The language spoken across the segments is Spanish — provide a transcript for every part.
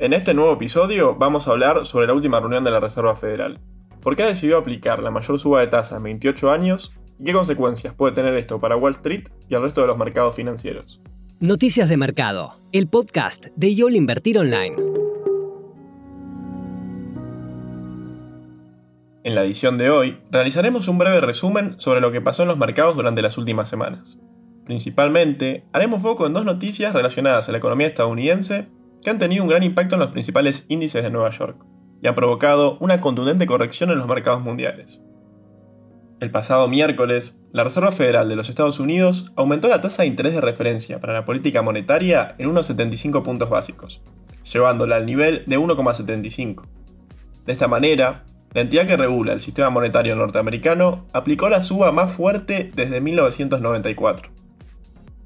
En este nuevo episodio vamos a hablar sobre la última reunión de la Reserva Federal. ¿Por qué ha decidido aplicar la mayor suba de tasa en 28 años? ¿Y qué consecuencias puede tener esto para Wall Street y el resto de los mercados financieros? Noticias de Mercado, el podcast de YOL Invertir Online. En la edición de hoy, realizaremos un breve resumen sobre lo que pasó en los mercados durante las últimas semanas. Principalmente, haremos foco en dos noticias relacionadas a la economía estadounidense que han tenido un gran impacto en los principales índices de Nueva York y han provocado una contundente corrección en los mercados mundiales. El pasado miércoles, la Reserva Federal de los Estados Unidos aumentó la tasa de interés de referencia para la política monetaria en unos 75 puntos básicos, llevándola al nivel de 1,75. De esta manera, la entidad que regula el sistema monetario norteamericano aplicó la suba más fuerte desde 1994.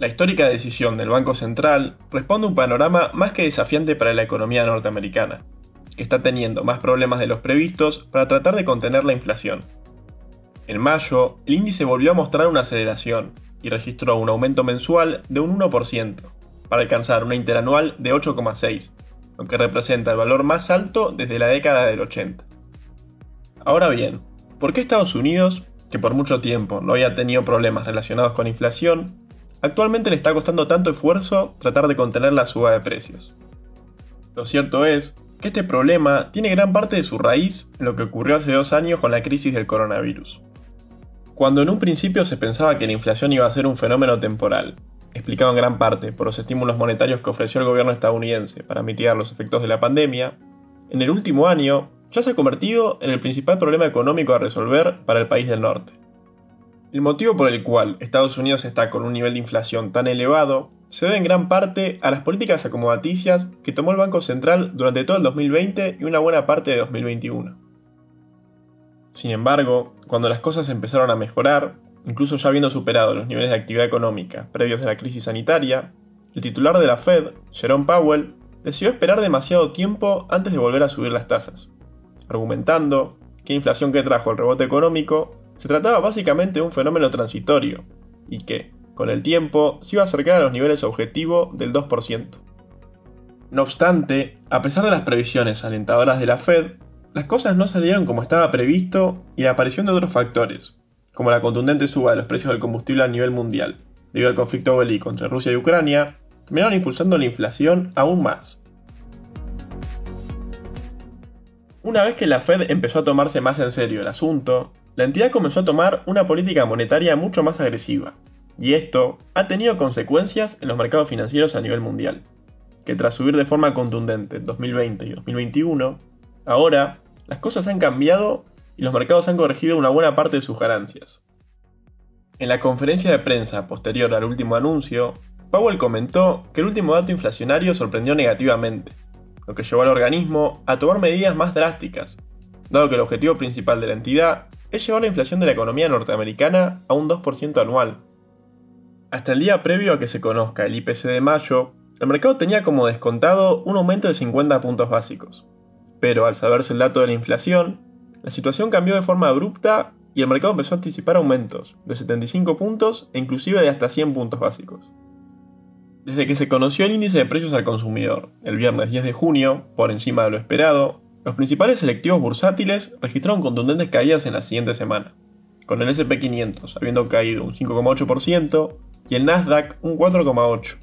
La histórica decisión del Banco Central responde a un panorama más que desafiante para la economía norteamericana, que está teniendo más problemas de los previstos para tratar de contener la inflación. En mayo, el índice volvió a mostrar una aceleración y registró un aumento mensual de un 1%, para alcanzar una interanual de 8,6, lo que representa el valor más alto desde la década del 80. Ahora bien, ¿por qué Estados Unidos, que por mucho tiempo no había tenido problemas relacionados con inflación, Actualmente le está costando tanto esfuerzo tratar de contener la suba de precios. Lo cierto es que este problema tiene gran parte de su raíz en lo que ocurrió hace dos años con la crisis del coronavirus. Cuando en un principio se pensaba que la inflación iba a ser un fenómeno temporal, explicado en gran parte por los estímulos monetarios que ofreció el gobierno estadounidense para mitigar los efectos de la pandemia, en el último año ya se ha convertido en el principal problema económico a resolver para el país del norte. El motivo por el cual Estados Unidos está con un nivel de inflación tan elevado se debe en gran parte a las políticas acomodaticias que tomó el Banco Central durante todo el 2020 y una buena parte de 2021. Sin embargo, cuando las cosas empezaron a mejorar, incluso ya habiendo superado los niveles de actividad económica previos a la crisis sanitaria, el titular de la Fed, Jerome Powell, decidió esperar demasiado tiempo antes de volver a subir las tasas, argumentando que la inflación que trajo el rebote económico se trataba básicamente de un fenómeno transitorio, y que, con el tiempo, se iba a acercar a los niveles objetivo del 2%. No obstante, a pesar de las previsiones alentadoras de la Fed, las cosas no salieron como estaba previsto y la aparición de otros factores, como la contundente suba de los precios del combustible a nivel mundial, debido al conflicto bélico entre Rusia y Ucrania, terminaron impulsando la inflación aún más. Una vez que la Fed empezó a tomarse más en serio el asunto, la entidad comenzó a tomar una política monetaria mucho más agresiva, y esto ha tenido consecuencias en los mercados financieros a nivel mundial, que tras subir de forma contundente en 2020 y 2021, ahora las cosas han cambiado y los mercados han corregido una buena parte de sus ganancias. En la conferencia de prensa posterior al último anuncio, Powell comentó que el último dato inflacionario sorprendió negativamente, lo que llevó al organismo a tomar medidas más drásticas, dado que el objetivo principal de la entidad es llevar la inflación de la economía norteamericana a un 2% anual. Hasta el día previo a que se conozca el IPC de mayo, el mercado tenía como descontado un aumento de 50 puntos básicos. Pero al saberse el dato de la inflación, la situación cambió de forma abrupta y el mercado empezó a anticipar aumentos de 75 puntos e inclusive de hasta 100 puntos básicos. Desde que se conoció el índice de precios al consumidor el viernes 10 de junio, por encima de lo esperado, los principales selectivos bursátiles registraron contundentes caídas en la siguiente semana, con el SP500 habiendo caído un 5,8% y el Nasdaq un 4,8%.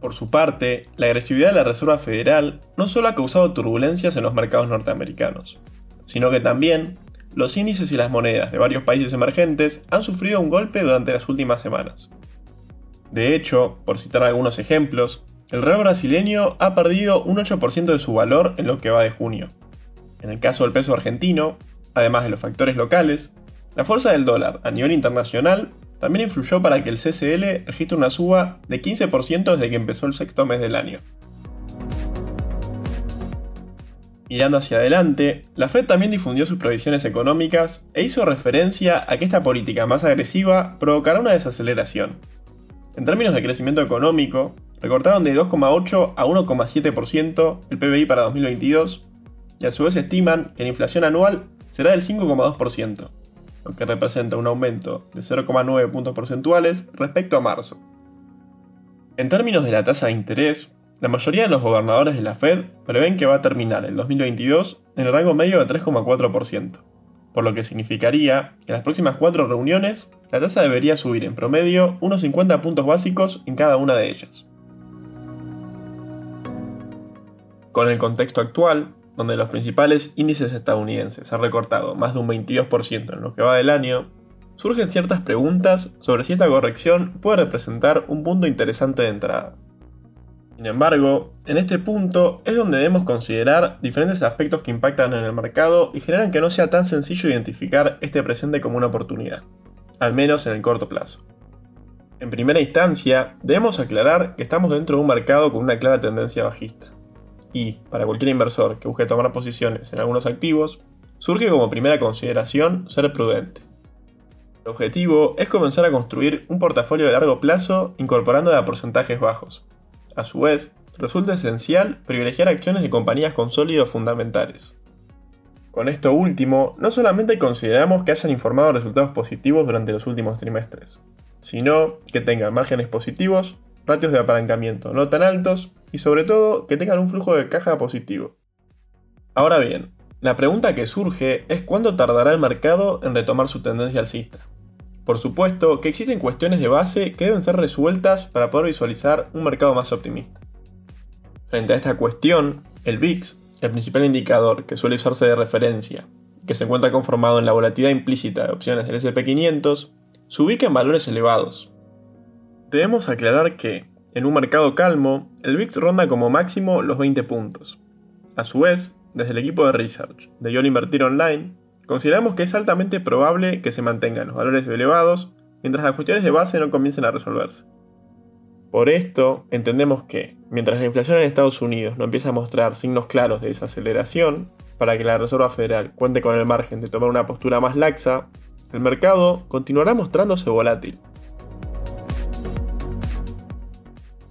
Por su parte, la agresividad de la Reserva Federal no solo ha causado turbulencias en los mercados norteamericanos, sino que también los índices y las monedas de varios países emergentes han sufrido un golpe durante las últimas semanas. De hecho, por citar algunos ejemplos, el real brasileño ha perdido un 8% de su valor en lo que va de junio. En el caso del peso argentino, además de los factores locales, la fuerza del dólar a nivel internacional también influyó para que el CCL registre una suba de 15% desde que empezó el sexto mes del año. Mirando hacia adelante, la Fed también difundió sus previsiones económicas e hizo referencia a que esta política más agresiva provocará una desaceleración. En términos de crecimiento económico, recortaron de 2,8 a 1,7% el PBI para 2022 y a su vez estiman que la inflación anual será del 5,2%, lo que representa un aumento de 0,9 puntos porcentuales respecto a marzo. En términos de la tasa de interés, la mayoría de los gobernadores de la Fed prevén que va a terminar el 2022 en el rango medio de 3,4%, por lo que significaría que en las próximas cuatro reuniones la tasa debería subir en promedio unos 50 puntos básicos en cada una de ellas. Con el contexto actual, donde los principales índices estadounidenses han recortado más de un 22% en lo que va del año, surgen ciertas preguntas sobre si esta corrección puede representar un punto interesante de entrada. Sin embargo, en este punto es donde debemos considerar diferentes aspectos que impactan en el mercado y generan que no sea tan sencillo identificar este presente como una oportunidad, al menos en el corto plazo. En primera instancia, debemos aclarar que estamos dentro de un mercado con una clara tendencia bajista. Y, para cualquier inversor que busque tomar posiciones en algunos activos, surge como primera consideración ser prudente. El objetivo es comenzar a construir un portafolio de largo plazo incorporando a porcentajes bajos, a su vez, resulta esencial privilegiar acciones de compañías con sólidos fundamentales. Con esto último, no solamente consideramos que hayan informado resultados positivos durante los últimos trimestres, sino que tengan márgenes positivos, ratios de apalancamiento no tan altos y sobre todo que tengan un flujo de caja positivo. Ahora bien, la pregunta que surge es cuándo tardará el mercado en retomar su tendencia alcista. Por supuesto que existen cuestiones de base que deben ser resueltas para poder visualizar un mercado más optimista. Frente a esta cuestión, el VIX, el principal indicador que suele usarse de referencia, que se encuentra conformado en la volatilidad implícita de opciones del SP500, se ubica en valores elevados. Debemos aclarar que, en un mercado calmo, el VIX ronda como máximo los 20 puntos. A su vez, desde el equipo de research de YOL Invertir Online, Consideramos que es altamente probable que se mantengan los valores elevados mientras las cuestiones de base no comiencen a resolverse. Por esto, entendemos que, mientras la inflación en Estados Unidos no empieza a mostrar signos claros de desaceleración, para que la Reserva Federal cuente con el margen de tomar una postura más laxa, el mercado continuará mostrándose volátil.